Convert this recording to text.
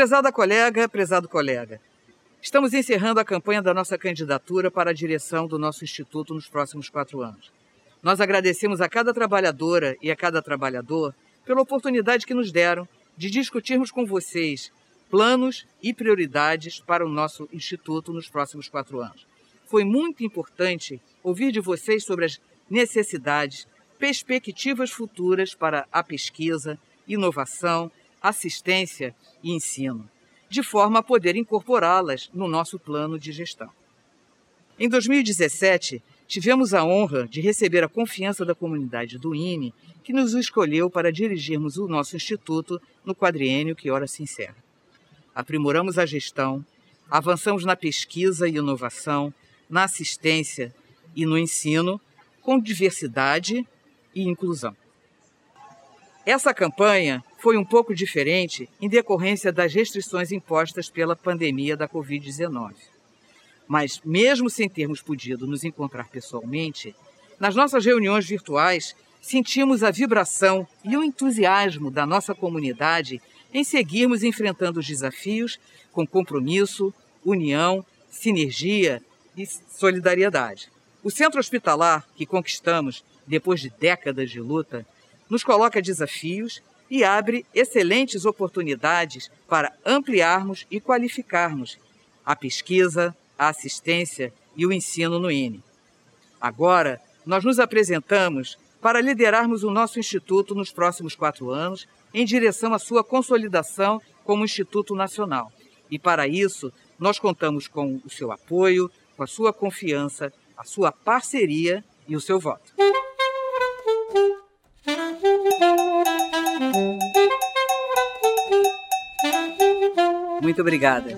Prezada colega, prezado colega, estamos encerrando a campanha da nossa candidatura para a direção do nosso instituto nos próximos quatro anos. Nós agradecemos a cada trabalhadora e a cada trabalhador pela oportunidade que nos deram de discutirmos com vocês planos e prioridades para o nosso instituto nos próximos quatro anos. Foi muito importante ouvir de vocês sobre as necessidades, perspectivas futuras para a pesquisa, inovação, assistência e ensino, de forma a poder incorporá-las no nosso plano de gestão. Em 2017, tivemos a honra de receber a confiança da comunidade do INE, que nos escolheu para dirigirmos o nosso instituto no quadriênio que ora se encerra. Aprimoramos a gestão, avançamos na pesquisa e inovação, na assistência e no ensino, com diversidade e inclusão. Essa campanha foi um pouco diferente em decorrência das restrições impostas pela pandemia da Covid-19. Mas, mesmo sem termos podido nos encontrar pessoalmente, nas nossas reuniões virtuais sentimos a vibração e o entusiasmo da nossa comunidade em seguirmos enfrentando os desafios com compromisso, união, sinergia e solidariedade. O centro hospitalar que conquistamos depois de décadas de luta nos coloca desafios e abre excelentes oportunidades para ampliarmos e qualificarmos a pesquisa, a assistência e o ensino no INE. Agora, nós nos apresentamos para liderarmos o nosso Instituto nos próximos quatro anos em direção à sua consolidação como Instituto Nacional. E para isso, nós contamos com o seu apoio, com a sua confiança, a sua parceria e o seu voto. Muito obrigada.